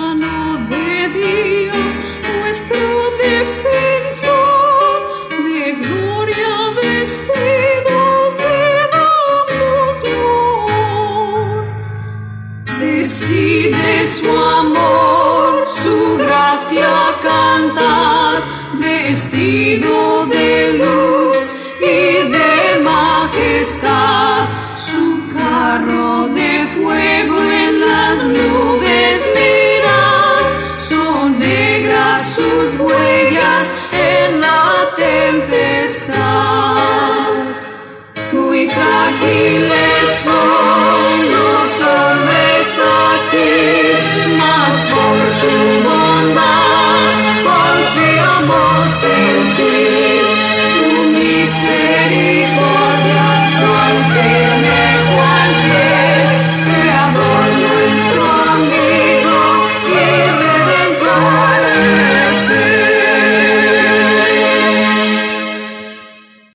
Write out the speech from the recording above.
mano de Dios, nuestro defensor, de gloria vestido te damos. Decide su amor, su gracia cantar, vestido de luz y de majestad. гріха хиле.